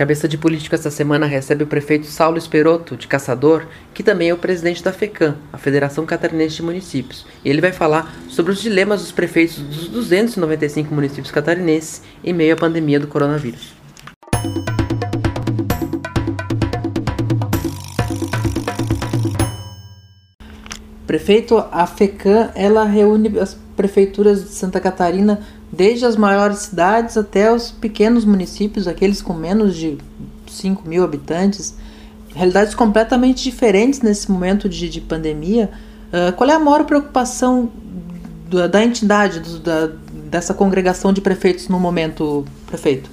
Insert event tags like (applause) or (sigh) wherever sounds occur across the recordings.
Cabeça de político esta semana recebe o prefeito Saulo Esperoto, de Caçador, que também é o presidente da FECAM, a Federação Catarinense de Municípios. E ele vai falar sobre os dilemas dos prefeitos dos 295 municípios catarinenses em meio à pandemia do coronavírus. Prefeito, a FECAM, ela reúne as prefeituras de Santa Catarina desde as maiores cidades até os pequenos municípios, aqueles com menos de 5 mil habitantes, realidades completamente diferentes nesse momento de, de pandemia. Uh, qual é a maior preocupação da, da entidade, do, da, dessa congregação de prefeitos no momento, prefeito?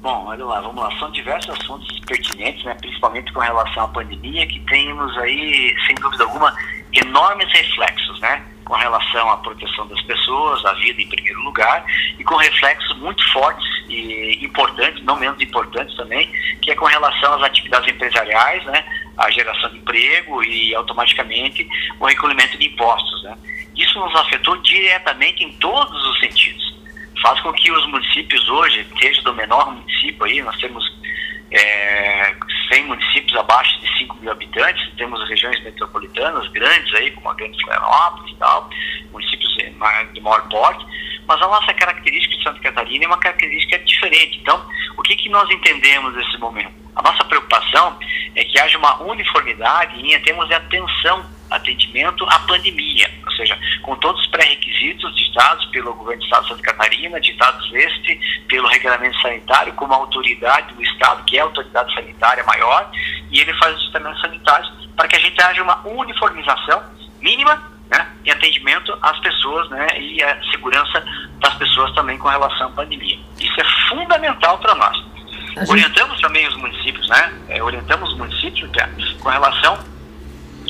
Bom, olha lá, vamos lá. São diversos assuntos pertinentes, né, principalmente com relação à pandemia, que temos aí, sem dúvida alguma, enormes reflexos, né? Com relação à proteção das pessoas, à vida em primeiro lugar, e com reflexos muito fortes e importantes, não menos importantes também, que é com relação às atividades empresariais, né, a geração de emprego e automaticamente o recolhimento de impostos. Né. Isso nos afetou diretamente em todos os sentidos. Faz com que os municípios hoje, seja do menor município aí, nós temos é, 100 municípios abaixo de 5 mil habitantes, temos regiões metropolitanas grandes aí, como a Grande Florianópolis e tal, municípios de maior porte, mas a nossa característica de Santa Catarina é uma característica diferente. Então, o que, que nós entendemos nesse momento? A nossa preocupação é que haja uma uniformidade em termos de atenção, atendimento à pandemia, ou seja, com todos os pré-requisitos ditados pelo governo do Estado de Santa Catarina, ditados este pelo regulamento sanitário, como autoridade do Estado, que é a autoridade sanitária maior, e ele faz os tratamentos sanitários para que a gente haja uma uniformização mínima né, em atendimento às pessoas né, e a segurança das pessoas também com relação à pandemia. Isso é fundamental para nós. Gente... Orientamos também os municípios, né? É, orientamos os municípios com relação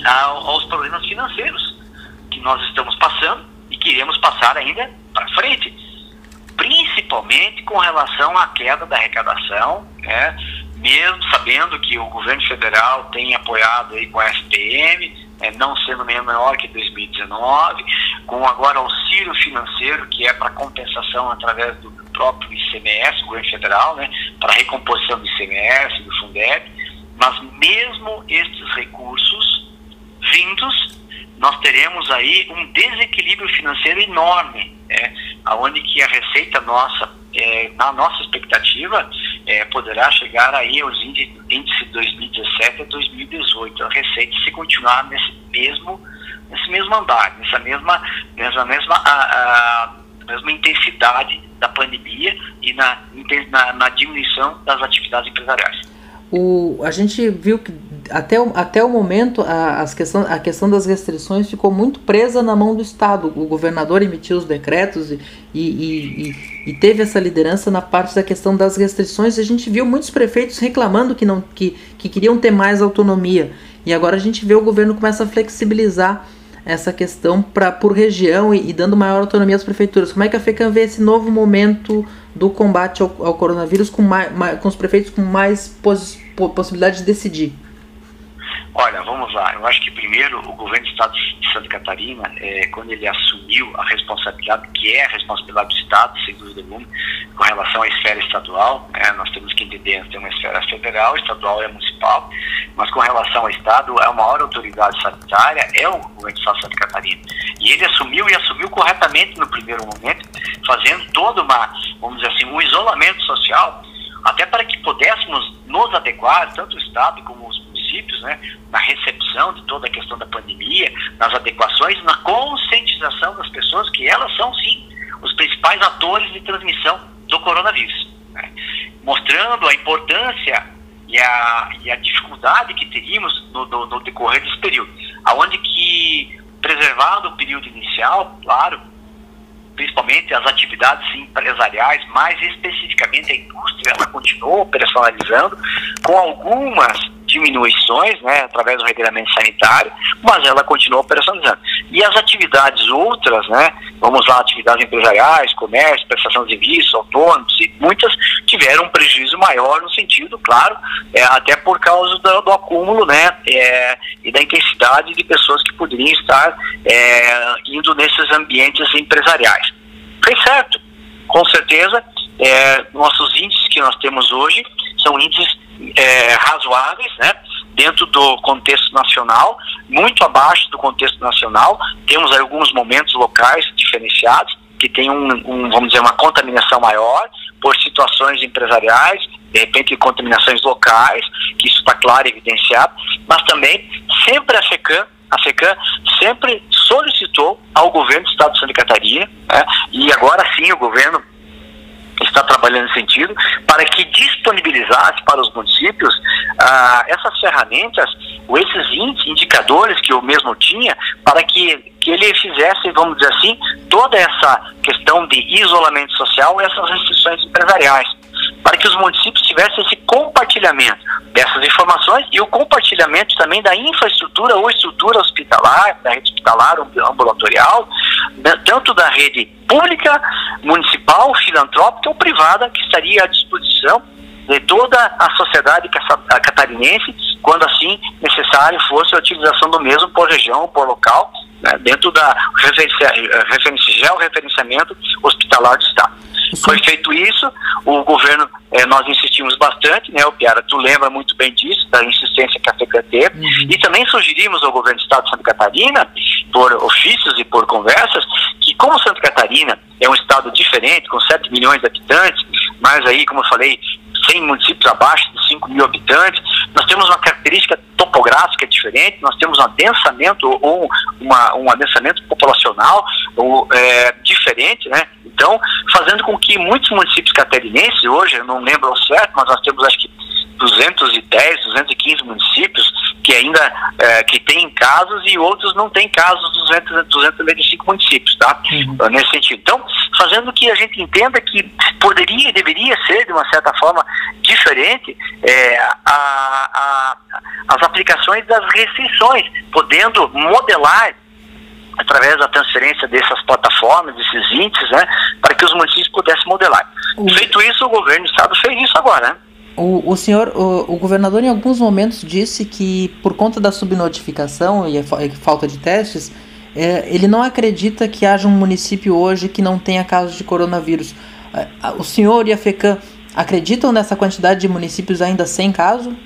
ao, aos problemas financeiros que nós estamos passando e queremos passar ainda para frente. Principalmente com relação à queda da arrecadação, né? mesmo sabendo que o governo federal tem apoiado aí com a SPM, é, não sendo menor que 2019, com agora auxílio financeiro, que é para compensação através do próprio ICMS, o governo federal, né, para recomposição do ICMS, do Fundeb, mas mesmo estes recursos vindos, nós teremos aí um desequilíbrio financeiro enorme, né, onde que a receita nossa, é, na nossa expectativa, é, poderá chegar aí aos índices de 2017 a 2018. A receita se continuar nesse mesmo, nesse mesmo andar, nessa mesma, nessa mesma, a, a, mesma intensidade da pandemia e na, na, na diminuição das atividades empresariais. O, a gente viu que até o, até o momento a, as questão, a questão das restrições ficou muito presa na mão do Estado. O governador emitiu os decretos e, e, e, e, teve essa liderança na parte da questão das restrições. A gente viu muitos prefeitos reclamando que, não, que, que queriam ter mais autonomia. E agora a gente vê o governo começa a flexibilizar essa questão pra, por região e, e, dando maior autonomia às prefeituras. Como é que a FECAM vê esse novo momento do combate ao, ao coronavírus com, mais, mais, com os prefeitos com mais pos, possibilidade de decidir? Olha, vamos lá. Eu acho que primeiro o governo do Estado de Santa Catarina, é, quando ele assumiu a responsabilidade, que é a responsabilidade do Estado, sem dúvida alguma, com relação à esfera estadual, né, nós temos que entender, que tem uma esfera federal, estadual e municipal, mas com relação ao Estado, a maior autoridade sanitária é o governo do Estado de Santa Catarina. E ele assumiu e assumiu corretamente no primeiro momento, fazendo toda uma, vamos dizer assim, um isolamento social, até para que pudéssemos nos adequar, tanto o Estado como os municípios, né, na recepção de toda a questão da pandemia, nas adequações, na conscientização das pessoas que elas são sim os principais atores de transmissão do coronavírus, né, mostrando a importância e a, e a dificuldade que teríamos no, no, no decorrer desse período, aonde que preservado o período inicial, claro, principalmente as atividades empresariais, mais especificamente a indústria, ela continuou operacionalizando com algumas diminuições, né, através do regulamento sanitário, mas ela continua operacionalizando. E as atividades outras, né, vamos lá, atividades empresariais, comércio, prestação de serviços, autônomos, e muitas tiveram um prejuízo maior no sentido, claro, é, até por causa do, do acúmulo, né, é, e da intensidade de pessoas que poderiam estar é, indo nesses ambientes empresariais. Foi certo, com certeza, é, nossos índices que nós temos hoje são índices é, razoáveis, né? dentro do contexto nacional, muito abaixo do contexto nacional. Temos alguns momentos locais diferenciados, que tem um, um, vamos dizer, uma contaminação maior por situações empresariais, de repente contaminações locais, que isso está claro e evidenciado, mas também sempre a FECAM, a FECAM sempre solicitou ao governo do Estado de Santa Catarina, né, e agora sim o governo está trabalhando nesse sentido, para que disponibilizasse para os municípios ah, essas ferramentas, ou esses indicadores que eu mesmo tinha, para que, que ele fizesse, vamos dizer assim, toda essa questão de isolamento social, essas restrições empresariais. Para que os municípios tivessem esse compartilhamento dessas informações e o compartilhamento também da infraestrutura ou estrutura hospitalar, da rede hospitalar ambulatorial, tanto da rede pública, municipal, filantrópica ou privada, que estaria à disposição de toda a sociedade catarinense, quando assim necessário fosse a utilização do mesmo por região, por local, né, dentro da referencia, referenciamento hospitalar do Estado. Foi feito isso, o governo, eh, nós insistimos bastante, né, o Piara, tu lembra muito bem disso, da insistência que a FECAM teve, uhum. e também sugerimos ao governo do Estado de Santa Catarina, por ofícios e por conversas, que como Santa Catarina é um estado diferente, com 7 milhões de habitantes, mas aí, como eu falei, 100 municípios abaixo de 5 mil habitantes, nós temos uma característica topográfica diferente, nós temos um adensamento ou uma, um adensamento populacional ou, é, diferente, né? Então, fazendo com que muitos municípios catarinenses, hoje, eu não lembro ao certo, mas nós temos acho que 210, 215 municípios que ainda é, que têm casos e outros não têm casos dos 200, 295 municípios, tá? Uhum. Nesse sentido. Então, fazendo que a gente entenda que poderia e deveria ser, de uma certa forma, diferente é, a, a, as aplicações das restrições, podendo modelar através da transferência dessas plataformas, desses índices, né, para que os municípios pudessem modelar. Uhum. Feito isso, o governo do estado fez isso agora, né? O, o senhor, o, o, governador em alguns momentos disse que por conta da subnotificação e a falta de testes, é, ele não acredita que haja um município hoje que não tenha casos de coronavírus. É, o senhor e a FECAM acreditam nessa quantidade de municípios ainda sem caso?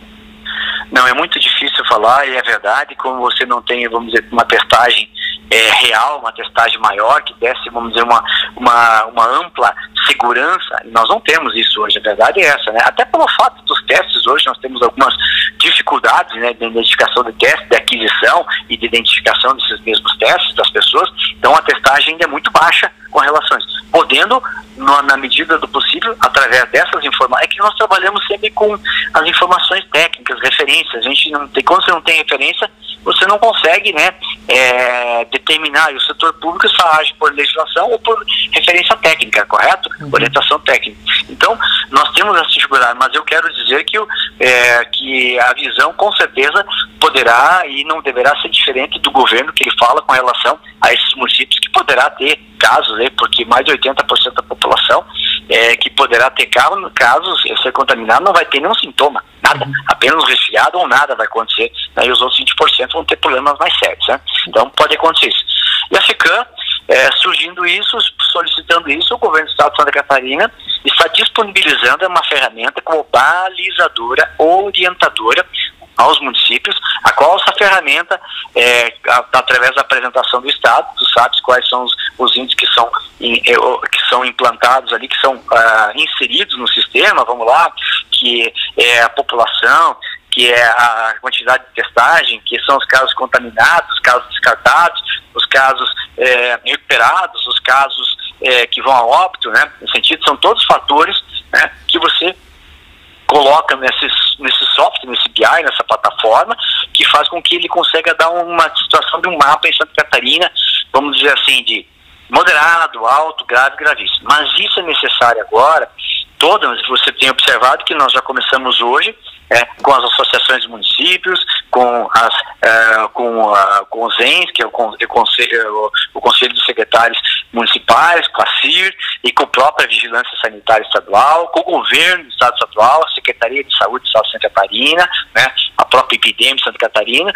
Não, é muito difícil falar e é verdade, como você não tem, vamos dizer, uma testagem é, real, uma testagem maior, que desse, vamos dizer, uma, uma, uma ampla segurança, nós não temos isso hoje, a verdade é essa, né? Até pelo fato dos testes hoje, nós temos algumas dificuldades, né, de identificação de testes, de aquisição e de identificação desses mesmos testes das pessoas, então a testagem ainda é muito baixa com relações, podendo, no, na medida do possível, através dessas informações, é que nós trabalhamos sempre com as informações técnicas, referências, a gente não tem, quando você não tem referência, você não consegue, né, é, determinar, e o setor público só age por legislação ou por referência técnica, correto? Uhum. Orientação técnica. Então, nós temos essa dificuldade, mas eu quero dizer que, é, que a visão, com certeza, poderá e não deverá ser diferente do governo que ele fala com relação a esses municípios que poderá ter casos, né, porque mais de 80% da população é, que poderá ter casos, ser contaminado, não vai ter nenhum sintoma, nada, uhum. apenas resfriado ou nada vai acontecer, né, e os outros 20% vão ter problemas mais sérios, né? Então pode acontecer isso. E a FECAM, é, surgindo isso, solicitando isso, o governo do estado de Santa Catarina está disponibilizando uma ferramenta como balizadora, orientadora aos municípios, a qual essa ferramenta, é, através da apresentação do Estado, tu sabes quais são os, os índices que são, é, que são implantados ali, que são uh, inseridos no sistema, vamos lá, que é a população, que é a quantidade de testagem, que são os casos contaminados, os casos descartados, os casos é, recuperados, os casos é, que vão a óbito, né? No sentido, são todos fatores né, que você coloca nesse, nesse software, nesse BI, nessa plataforma, que faz com que ele consiga dar uma situação de um mapa em Santa Catarina, vamos dizer assim, de moderado, alto, grave, gravíssimo. Mas isso é necessário agora, todas, você tem observado que nós já começamos hoje, é, com as associações de municípios, com, as, é, com, a, com os ENS, que é o, o, conselho, o Conselho dos Secretários Municipais, com a CIR e com a própria Vigilância Sanitária Estadual, com o governo do Estado Estadual, a Secretaria de Saúde do Estado de Santa Catarina, né, a própria IPDM de Santa Catarina,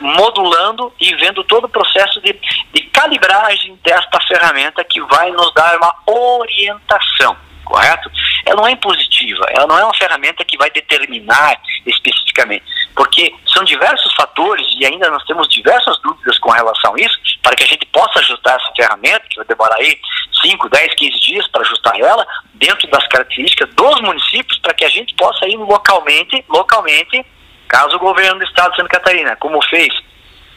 modulando e vendo todo o processo de, de calibragem desta ferramenta que vai nos dar uma orientação correto? Ela não é impositiva, ela não é uma ferramenta que vai determinar especificamente, porque são diversos fatores e ainda nós temos diversas dúvidas com relação a isso, para que a gente possa ajustar essa ferramenta, que vai demorar aí 5, 10, 15 dias para ajustar ela, dentro das características dos municípios, para que a gente possa ir localmente, localmente, caso o governo do estado de Santa Catarina, como fez,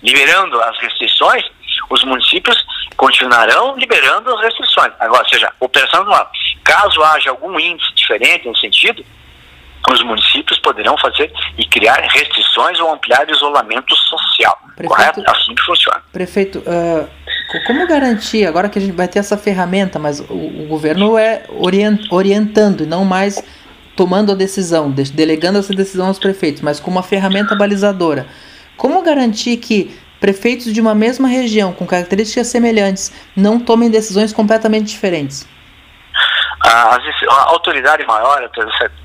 liberando as restrições, os municípios continuarão liberando as restrições. Agora, ou seja, operação anual. Caso haja algum índice diferente nesse sentido, os municípios poderão fazer e criar restrições ou ampliar o isolamento social. Prefeito, correto? Assim que funciona. Prefeito, uh, como garantir, agora que a gente vai ter essa ferramenta, mas o, o governo é orient, orientando e não mais tomando a decisão, delegando essa decisão aos prefeitos, mas com uma ferramenta balizadora. Como garantir que prefeitos de uma mesma região com características semelhantes não tomem decisões completamente diferentes? A, a autoridade maior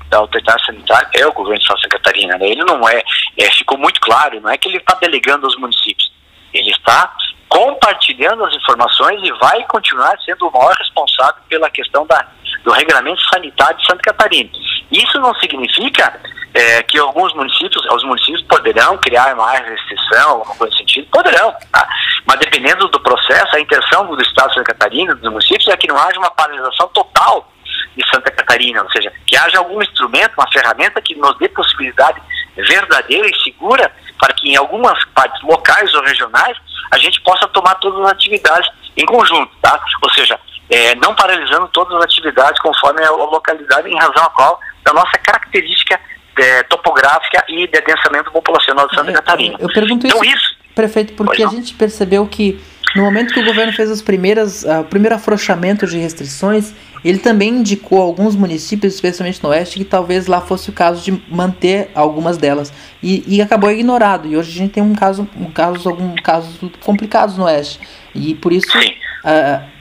da autoridade sanitária é o governo de Santa Catarina. Né? Ele não é, é, ficou muito claro, não é que ele está delegando aos municípios. Ele está compartilhando as informações e vai continuar sendo o maior responsável pela questão da, do regulamento sanitário de Santa Catarina. Isso não significa é, que alguns municípios, os municípios poderão criar mais restrição, alguma coisa sentido, poderão, tá? mas dependendo do processo, a intenção do Estado de Santa Catarina, dos municípios, é que não haja uma paralisação total de Santa Catarina, ou seja, que haja algum instrumento, uma ferramenta que nos dê possibilidade verdadeira e segura para que em algumas partes locais ou regionais a gente possa tomar todas as atividades em conjunto, tá? Ou seja, é, não paralisando todas as atividades conforme a localidade em razão a qual da nossa característica é, topográfica e de adensamento populacional de Santa é, Catarina. Eu pergunto então, isso, isso, prefeito, porque a gente percebeu que no momento que o governo fez as primeiras, uh, o primeiro afrouxamento de restrições, ele também indicou alguns municípios, especialmente no oeste, que talvez lá fosse o caso de manter algumas delas. E, e acabou ignorado. E hoje a gente tem um caso, um caso, alguns casos complicados no oeste. E por isso uh,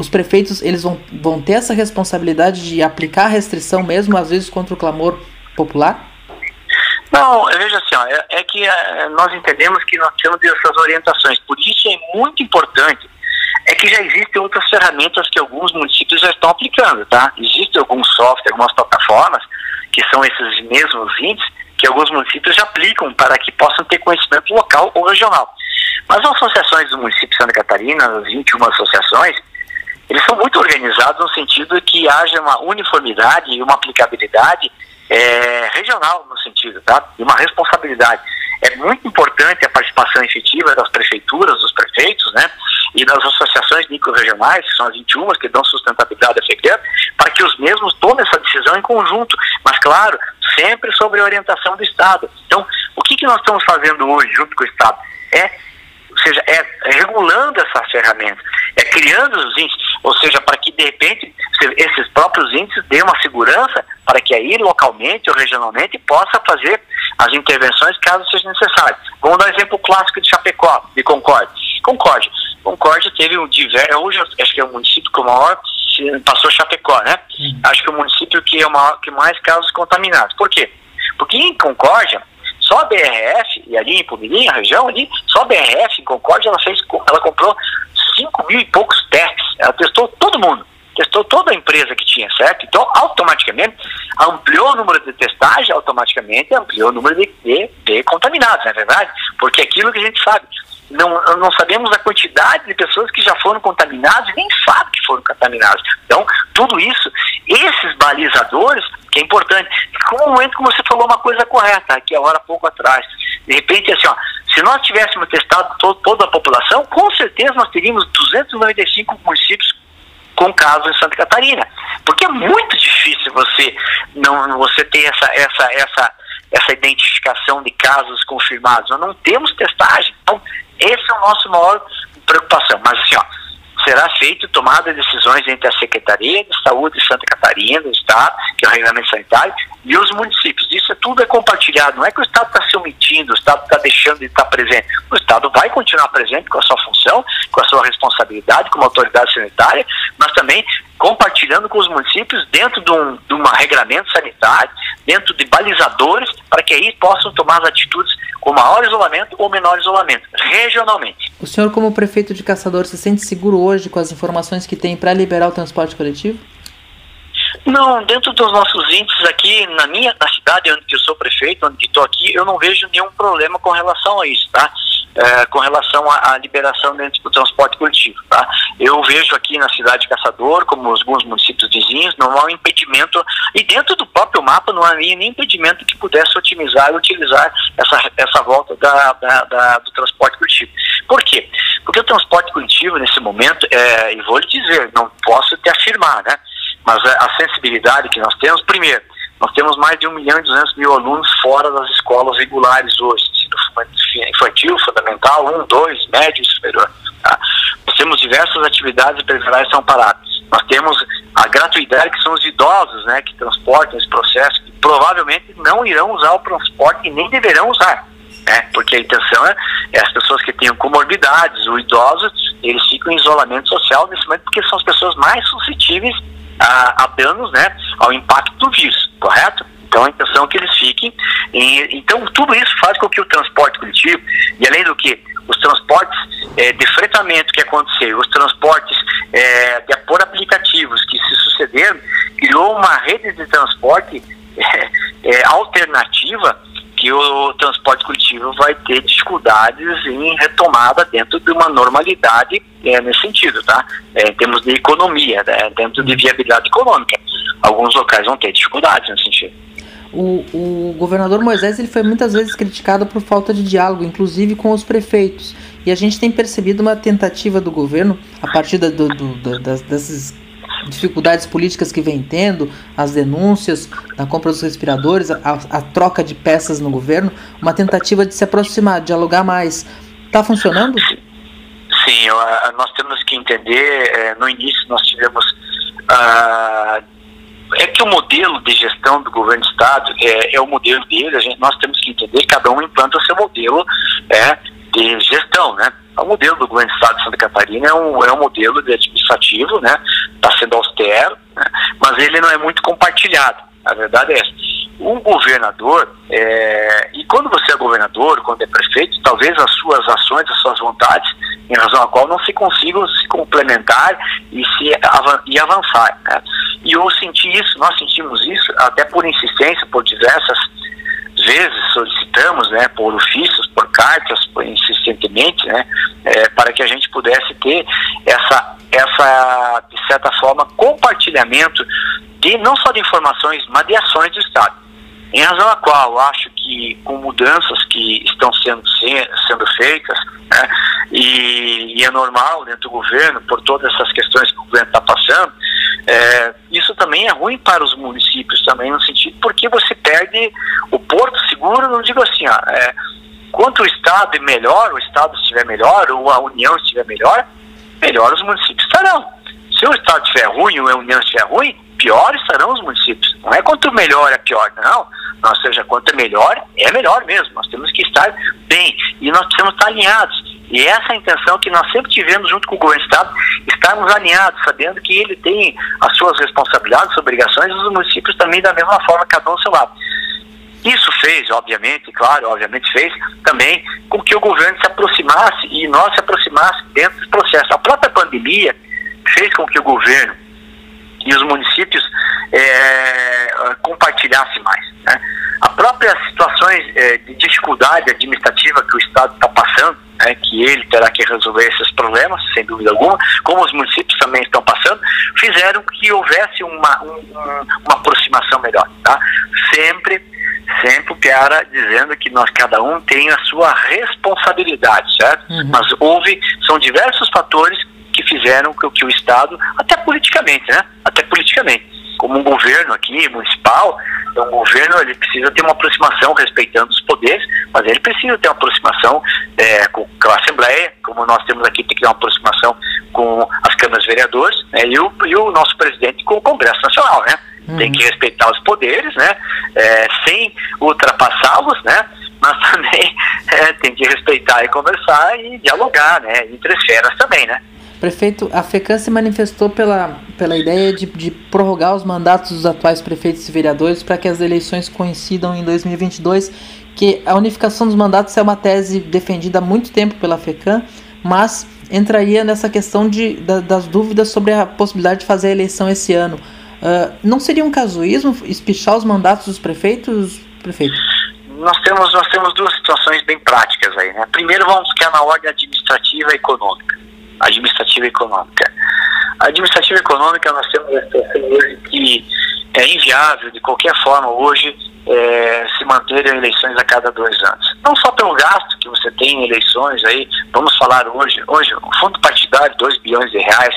os prefeitos eles vão, vão ter essa responsabilidade de aplicar a restrição mesmo, às vezes contra o clamor popular? Não, veja assim, ó, é, é, que é, nós entendemos que nós temos essas orientações. Por isso é muito importante é que já existem outras ferramentas que alguns municípios já estão aplicando, tá? Existem alguns softwares, algumas plataformas que são esses mesmos índices que alguns municípios já aplicam para que possam ter conhecimento local ou regional. Mas as associações do município de Santa Catarina, as 21 associações, eles são muito organizados no sentido de que haja uma uniformidade e uma aplicabilidade é, regional no sentido, tá? E uma responsabilidade. É muito importante a participação efetiva das prefeituras, dos prefeitos, né? E das associações micro-regionais, que são as 21 que dão sustentabilidade à FECREAN, para que os mesmos tomem essa decisão em conjunto. Mas, claro, sempre sobre a orientação do Estado. Então, o que, que nós estamos fazendo hoje, junto com o Estado? É seja, é, é regulando essa ferramenta, é criando os índices, ou seja, para que de repente esses próprios índices dêem uma segurança para que aí localmente ou regionalmente possa fazer as intervenções caso seja necessário. Vamos dar um exemplo clássico de Chapecó, de Concórdia. Concórdia. Concórdia teve um diverso, hoje acho que é o município com o maior, passou Chapecó, né? Acho que é o município que é o maior, que mais casos contaminados. Por quê? Porque em Concórdia, só a BRF, e ali em Pumirim, a região ali, só a BRF em Concórdia, ela, fez, ela comprou 5 mil e poucos testes. Ela testou todo mundo testou toda a empresa que tinha, certo? Então, automaticamente, ampliou o número de testagem, automaticamente ampliou o número de, de, de contaminados, não é verdade? Porque aquilo que a gente sabe, não, não sabemos a quantidade de pessoas que já foram contaminadas e nem sabe que foram contaminadas. Então, tudo isso, esses balizadores, que é importante. Como um momento que você falou uma coisa correta aqui a hora pouco atrás. De repente, assim, ó, se nós tivéssemos testado todo, toda a população, com certeza nós teríamos 295 municípios com casos em Santa Catarina. Porque é muito difícil você não você ter essa, essa, essa, essa identificação de casos confirmados. Nós não temos testagem. Então, esse é o nosso maior preocupação. Mas assim, ó, será feito tomada de decisões entre a Secretaria de Saúde de Santa Catarina, do Estado, que é o regulamento sanitário, e os municípios. Isso é tudo é compartilhado. Não é que o Estado está se omitindo, o Estado está deixando de estar presente. O Estado vai continuar presente com a sua função, com a sua responsabilidade como autoridade sanitária, mas também compartilhando com os municípios dentro de um, de um sanitário, dentro de balizadores, para que aí possam tomar as atitudes com maior isolamento ou menor isolamento, regionalmente. O senhor, como prefeito de Caçador, se sente seguro hoje com as informações que tem para liberar o transporte coletivo? Não, dentro dos nossos índices aqui, na minha na cidade onde eu sou prefeito, onde estou aqui, eu não vejo nenhum problema com relação a isso, tá? É, com relação à, liberação dentro do transporte coletivo, tá? Eu vejo aqui na cidade de Caçador, como alguns municípios vizinhos, não há um impedimento, e dentro do próprio mapa não havia nem impedimento que pudesse otimizar e utilizar essa, essa volta da, da, da, do transporte coletivo. Por quê? Porque o transporte coletivo, nesse momento, é, e vou lhe dizer, não posso te afirmar, né? Mas a sensibilidade que nós temos, primeiro, nós temos mais de 1 milhão e 200 mil alunos fora das escolas regulares hoje, infantil, fundamental, 1, 2, médio e superior. Tá? Nós temos diversas atividades empresariais que são paradas. Nós temos a gratuidade, que são os idosos né, que transportam esse processo, que provavelmente não irão usar o transporte e nem deverão usar. Né, porque a intenção é, é as pessoas que tenham comorbidades, os idosos, eles ficam em isolamento social nesse momento porque são as pessoas mais suscetíveis a, a danos, né, ao impacto do vírus, correto? Então a intenção é que eles fiquem. Em, então tudo isso faz com que o transporte coletivo, e além do que os transportes é, de fretamento que aconteceu, os transportes é, de, por aplicativos que se sucederam, criou uma rede de transporte (laughs) é, é alternativa que o transporte coletivo vai ter dificuldades em retomada dentro de uma normalidade é, nesse sentido, tá? É, em termos de economia, né? dentro de viabilidade econômica. Alguns locais vão ter dificuldades nesse sentido. O, o governador Moisés ele foi muitas vezes criticado por falta de diálogo, inclusive com os prefeitos. E a gente tem percebido uma tentativa do governo, a partir da, do, do, das, dessas dificuldades políticas que vem tendo, as denúncias da compra dos respiradores, a, a troca de peças no governo, uma tentativa de se aproximar, dialogar mais. Está funcionando? Sim, eu, nós temos que entender, é, no início nós tivemos. Uh, é que o modelo de gestão do governo do Estado é, é o modelo dele, a gente, nós temos que entender que cada um implanta o seu modelo é, de gestão, né? O modelo do governo do Estado de Santa Catarina é um, é um modelo de administrativo, né? Está sendo austero, né? mas ele não é muito compartilhado. A verdade é essa. O governador, é, e quando você é governador, quando é prefeito, talvez as suas ações, as suas vontades, em razão a qual não se consigam se complementar e, se, e avançar. Né? E eu senti isso, nós sentimos isso, até por insistência, por diversas vezes solicitamos, né, por ofícios, por cartas, por insistentemente, né, é, para que a gente pudesse ter essa, essa, de certa forma, compartilhamento de não só de informações, mas de ações do Estado. Em razão a qual acho que com mudanças que estão sendo, sendo feitas, né, e, e, é normal dentro do governo, por todas essas questões que o governo está passando, é, isso também é ruim para os municípios também, no sentido porque você perde o porto seguro, não digo assim, ó, é, quanto o Estado é melhor, o Estado estiver melhor, ou a União estiver melhor, melhor os municípios estarão. Se o Estado estiver ruim ou a União estiver ruim, pior estarão os municípios. Não é quanto melhor é pior, não. Ou seja, quanto é melhor, é melhor mesmo. Nós temos que estar bem e nós precisamos estar alinhados. E essa é a intenção que nós sempre tivemos junto com o governo do Estado, estarmos alinhados, sabendo que ele tem as suas responsabilidades, obrigações, e os municípios também da mesma forma, cada um ao seu lado. Isso fez, obviamente, claro, obviamente fez, também com que o governo se aproximasse e nós se aproximasse dentro desse processo. A própria pandemia fez com que o governo e os municípios é, compartilhassem mais. Né? A própria situações é, de dificuldade administrativa que o Estado está passando, né, que ele terá que resolver esses problemas, sem dúvida alguma, como os municípios também estão passando, fizeram que houvesse uma, um, uma aproximação melhor. Tá? Sempre, sempre o Piara dizendo que nós, cada um tem a sua responsabilidade, certo? Uhum. Mas houve, são diversos fatores que fizeram que, que o Estado, até politicamente, né? Até politicamente, como um governo aqui, municipal, então, o governo ele precisa ter uma aproximação respeitando os poderes, mas ele precisa ter uma aproximação é, com, a Assembleia, como nós temos aqui, tem que ter uma aproximação com as câmaras vereadores, né, e, o, e o nosso presidente com o Congresso Nacional, né? Uhum. Tem que respeitar os poderes, né? É, sem ultrapassá-los, né? Mas também (laughs) é, tem que respeitar e conversar e dialogar, né? Entre esferas também, né? Prefeito, a FECAN se manifestou pela, pela ideia de, de prorrogar os mandatos dos atuais prefeitos e vereadores para que as eleições coincidam em 2022, que a unificação dos mandatos é uma tese defendida há muito tempo pela FECAN, mas entraria nessa questão de, da, das dúvidas sobre a possibilidade de fazer a eleição esse ano. Uh, não seria um casuísmo espichar os mandatos dos prefeitos, prefeito? Nós temos, nós temos duas situações bem práticas aí. Né? Primeiro, vamos ficar na ordem administrativa e econômica. Administrativa e econômica. A administrativa e econômica, nós temos a situação hoje que é inviável, de qualquer forma, hoje, é, se manterem eleições a cada dois anos. Não só pelo gasto que você tem em eleições aí, vamos falar hoje, hoje o fundo partidário, 2 bilhões de reais,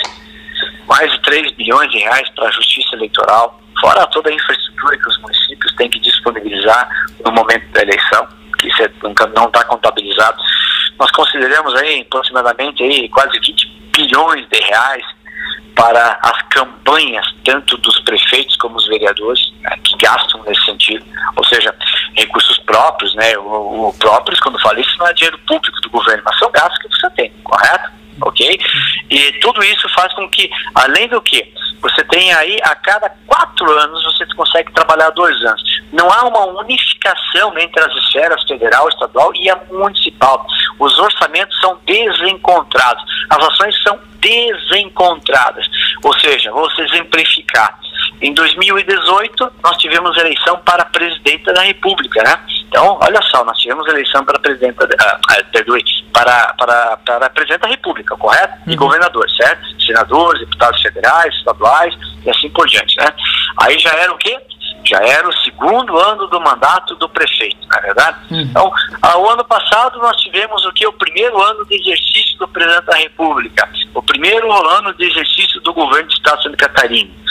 mais de 3 bilhões de reais para a justiça eleitoral, fora toda a infraestrutura que os municípios têm que disponibilizar no momento da eleição, que isso é, não está contabilizado. Nós consideramos aí aproximadamente aí quase 20 bilhões de reais para as campanhas, tanto dos prefeitos como os vereadores, né, que gastam nesse sentido, ou seja, recursos próprios, né, o, o próprios, quando falo isso, não é dinheiro público do governo, mas são gastos que você tem, correto? Ok? E tudo isso faz com que, além do que, você tem aí, a cada quatro anos, você consegue trabalhar dois anos. Não há uma unificação entre as esferas federal, estadual e a municipal. Os orçamentos são desencontrados, as ações são desencontradas. Ou seja, vou exemplificar. Em 2018, nós tivemos eleição para presidente da República, né? Então, olha só, nós tivemos eleição para presidente, uh, uh, para, para, para presidente da República, correto? E uhum. governador, certo? Senadores, deputados federais, estaduais e assim por diante, né? Aí já era o quê? já era o segundo ano do mandato do prefeito, na é verdade? Uhum. Então, ao ano passado nós tivemos o que? O primeiro ano de exercício do presidente da República, o primeiro ano de exercício do governo do Estado de Santa Catarina.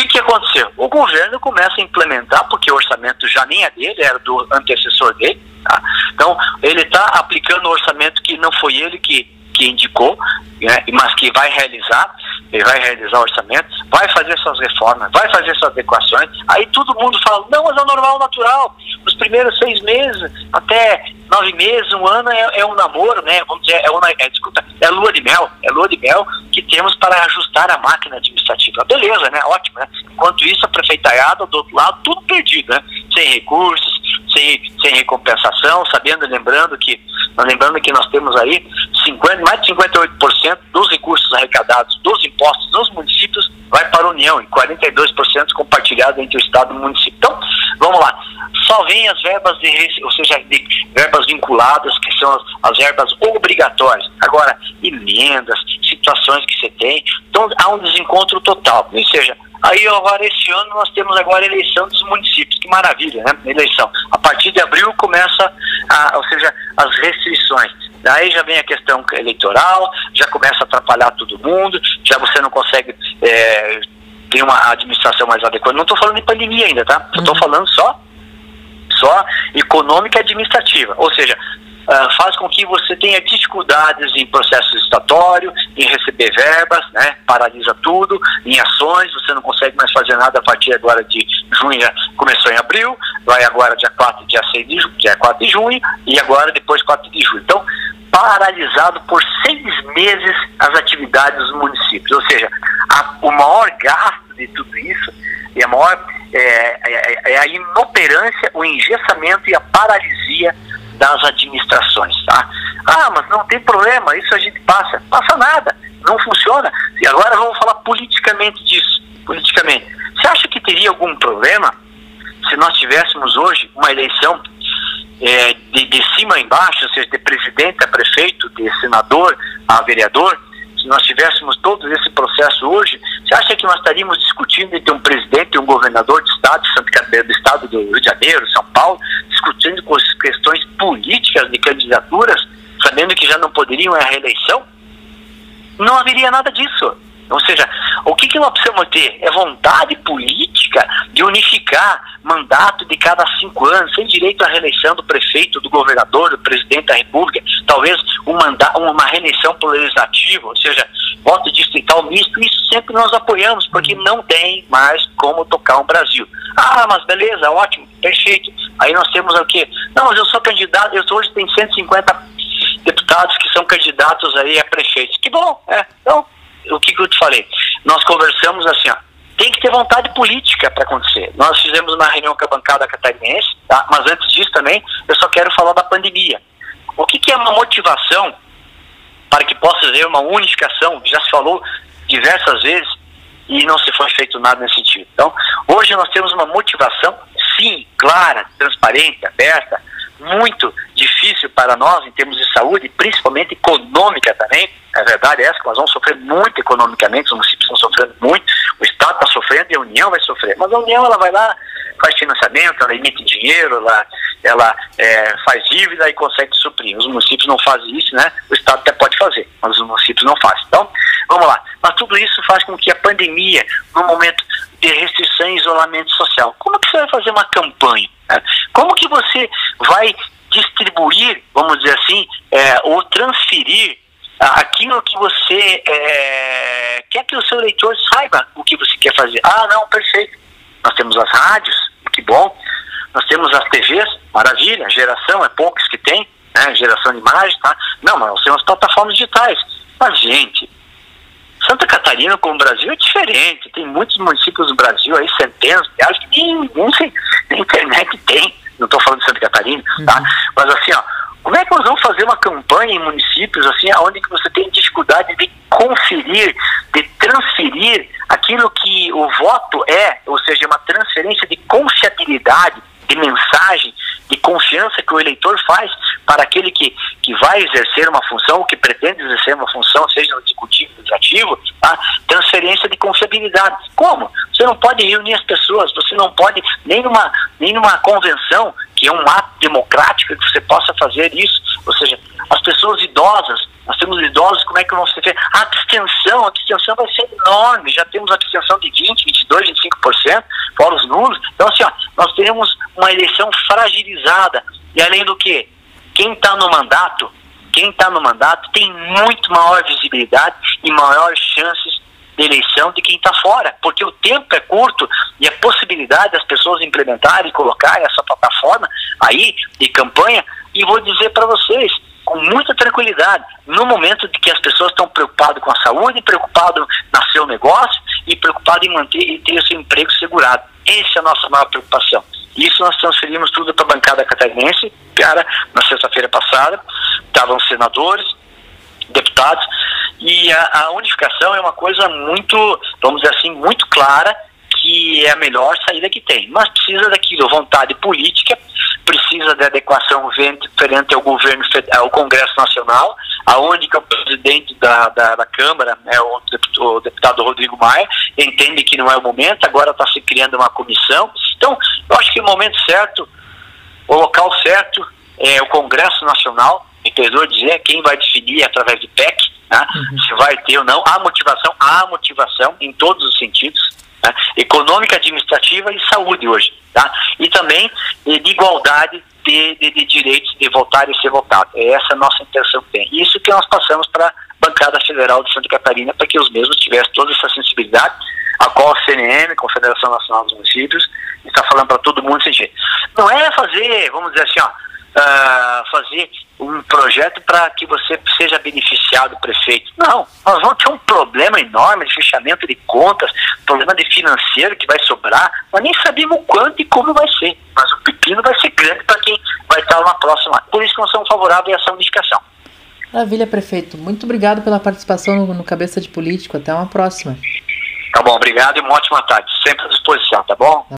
O que, que aconteceu? O governo começa a implementar, porque o orçamento já nem é dele, era do antecessor dele. Tá? Então, ele está aplicando o orçamento que não foi ele que, que indicou, né, mas que vai realizar ele vai realizar o orçamento, vai fazer suas reformas, vai fazer suas adequações. Aí todo mundo fala, não, mas é o normal, natural. Os primeiros seis meses, até nove meses, um ano é, é um namoro, né? Vamos dizer, é, uma, é, desculpa, é lua de mel, é lua de mel que temos para ajustar a máquina administrativa. Beleza, né? Ótimo, né? Enquanto isso, a prefeitaiada do outro lado, tudo perdido, né? Sem recursos, sem, sem recompensação, sabendo, lembrando que, lembrando que nós temos aí 50, mais de 58% dos recursos arrecadados dos impostos nos municípios vai para a União e 42% compartilhado entre o Estado e o município. Então, vamos lá. Só vem as verbas de, ou seja, de verbas vinculadas, que são as, as verbas obrigatórias. Agora, emendas, situações que você tem. Então, há um desencontro total. Ou seja, Aí agora esse ano nós temos agora a eleição dos municípios, que maravilha, né? Eleição. A partir de abril começa, a, ou seja, as restrições. Daí já vem a questão eleitoral, já começa a atrapalhar todo mundo, já você não consegue é, ter uma administração mais adequada. Não estou falando de pandemia ainda, tá? Eu estou uhum. falando só, só econômica e administrativa. Ou seja, uh, faz com que você tenha dificuldades em processo estatório, em receber verbas, né? paralisa tudo, em ações, você não consegue mais fazer nada a partir agora de junho, começou em abril, vai agora dia 4, dia 6 de junho, dia 4 de junho, e agora depois 4 de julho. Então, paralisado por seis meses as atividades dos municípios. Ou seja, a, o maior gasto de tudo isso e a maior é, é, é, a inoperância, o engessamento e a paralisia das administrações, tá? Ah, mas não tem problema, isso a gente passa. Passa nada, não funciona. E agora vamos falar politicamente disso, politicamente. Você acha que teria algum problema se nós tivéssemos hoje uma eleição é, de, de cima a embaixo, ou seja, de presidente a prefeito, de senador a vereador, se nós tivéssemos todo esse processo hoje, você acha que nós estaríamos discutindo entre um presidente e um governador de estado, do estado do Rio de Janeiro, São Paulo, discutindo com questões políticas de candidaturas, sabendo que já não poderiam a reeleição? Não haveria nada disso. Ou seja, o que, que nós precisamos ter? É vontade política de unificar mandato de cada cinco anos, sem direito à reeleição do prefeito, do governador, do presidente da república, talvez um mandato, uma reeleição por legislativo, ou seja, voto distrital misto, isso sempre nós apoiamos, porque não tem mais como tocar o Brasil. Ah, mas beleza, ótimo, perfeito. Aí nós temos o quê? Não, mas eu sou candidato, eu hoje tenho 150 deputados que são candidatos aí a prefeitos. Que bom, é. Então, o que, que eu te falei? Nós conversamos assim, ó, tem que ter vontade política para acontecer. Nós fizemos uma reunião com a bancada catarinense, tá? mas antes disso também, eu só quero falar da pandemia. O que, que é uma motivação para que possa haver uma unificação, já se falou diversas vezes, e não se foi feito nada nesse sentido. Então, hoje nós temos uma motivação, sim, clara, transparente, aberta, muito difícil para nós em termos de saúde, principalmente econômica também. A verdade é essa, que nós vamos sofrer muito economicamente, os municípios estão sofrendo muito, o Estado está sofrendo e a União vai sofrer. Mas a União ela vai lá, faz financiamento, ela emite dinheiro, ela, ela é, faz dívida e consegue suprir. Os municípios não fazem isso, né? O Estado até pode fazer, mas os municípios não fazem. Então, vamos lá. Mas tudo isso faz com que a pandemia, no momento de restrição e isolamento social, você vai fazer uma campanha? Né? Como que você vai distribuir, vamos dizer assim, é, ou transferir aquilo que você é, quer que o seu leitor saiba o que você quer fazer. Ah, não, perfeito. Nós temos as rádios, que bom. Nós temos as TVs, maravilha. Geração é poucos que tem, né? Geração de imagem, tá? Não, mas nós temos plataformas digitais. Mas, gente, Santa Catarina com o Brasil é diferente. Tem muitos municípios do Brasil aí, centenas, milhares, que nem, nem, nem internet tem. Não estou falando de Santa Catarina, tá? Uhum. Mas assim, ó, como é que nós vamos fazer uma campanha em municípios assim, onde que você tem dificuldade de conferir, de transferir aquilo que o voto é, ou seja, uma transferência de confiabilidade, de mensagem, de confiança que o eleitor faz para aquele que, que vai exercer uma função, ou que pretende exercer uma função, seja no legislativo, tá? transferência de confiabilidade. Como? Você não pode reunir as pessoas, você não pode, nem numa, nem numa convenção, que é um ato democrático, que você possa fazer isso. Ou seja, as pessoas idosas, nós temos idosos, como é que vão ser? A abstenção, a abstenção vai ser enorme, já temos abstenção de 20, 22, 25%, fora os nulos. Então, assim, ó, nós teremos uma eleição fragilizada. E além do que, quem está no mandato, quem está no mandato tem muito maior visibilidade e maiores chances eleição de quem está fora, porque o tempo é curto e a possibilidade das pessoas implementarem e colocarem essa plataforma aí de campanha, e vou dizer para vocês, com muita tranquilidade, no momento de que as pessoas estão preocupadas com a saúde, preocupadas no seu negócio e preocupadas em manter e ter o seu emprego segurado. Essa é a nossa maior preocupação. Isso nós transferimos tudo para a bancada catarinense, cara, na sexta-feira passada, estavam senadores, deputados, e a, a, unificação é uma coisa muito, vamos dizer assim, muito clara, que é a melhor saída que tem. Mas precisa daquilo, vontade política, precisa de adequação frente ao governo, ao Congresso Nacional, aonde que o presidente da, da, da Câmara, né, o, deputado, o deputado Rodrigo Maia, entende que não é o momento, agora está se criando uma comissão. Então, eu acho que o momento certo, o local certo, é o Congresso Nacional, perdoa dizer, quem vai definir através de PEC, né, uhum. se vai ter ou não, a motivação, a motivação em todos os sentidos, né, econômica, administrativa e saúde hoje, tá? E também de igualdade de, de, de, direitos de votar e ser votado. É essa a nossa intenção que tem. Isso que nós passamos para a bancada federal de Santa Catarina, para que os mesmos tivessem toda essa sensibilidade, a qual a CNM, Confederação Nacional dos Municípios, está falando para todo mundo sentir. Não é fazer, vamos dizer assim, ó, uh, fazer um projeto para que você seja beneficiado, prefeito. Não, nós vamos ter um problema enorme de fechamento de contas, problema de financeiro que vai sobrar, nós nem sabemos quanto e como vai ser, mas o pepino vai ser grande para quem vai estar na próxima. Por isso que nós somos favoráveis a essa unificação. Maravilha, prefeito. Muito obrigado pela participação no, no Cabeça de Político. Até uma próxima. Tá bom, obrigado e uma ótima tarde. Sempre à disposição, tá bom?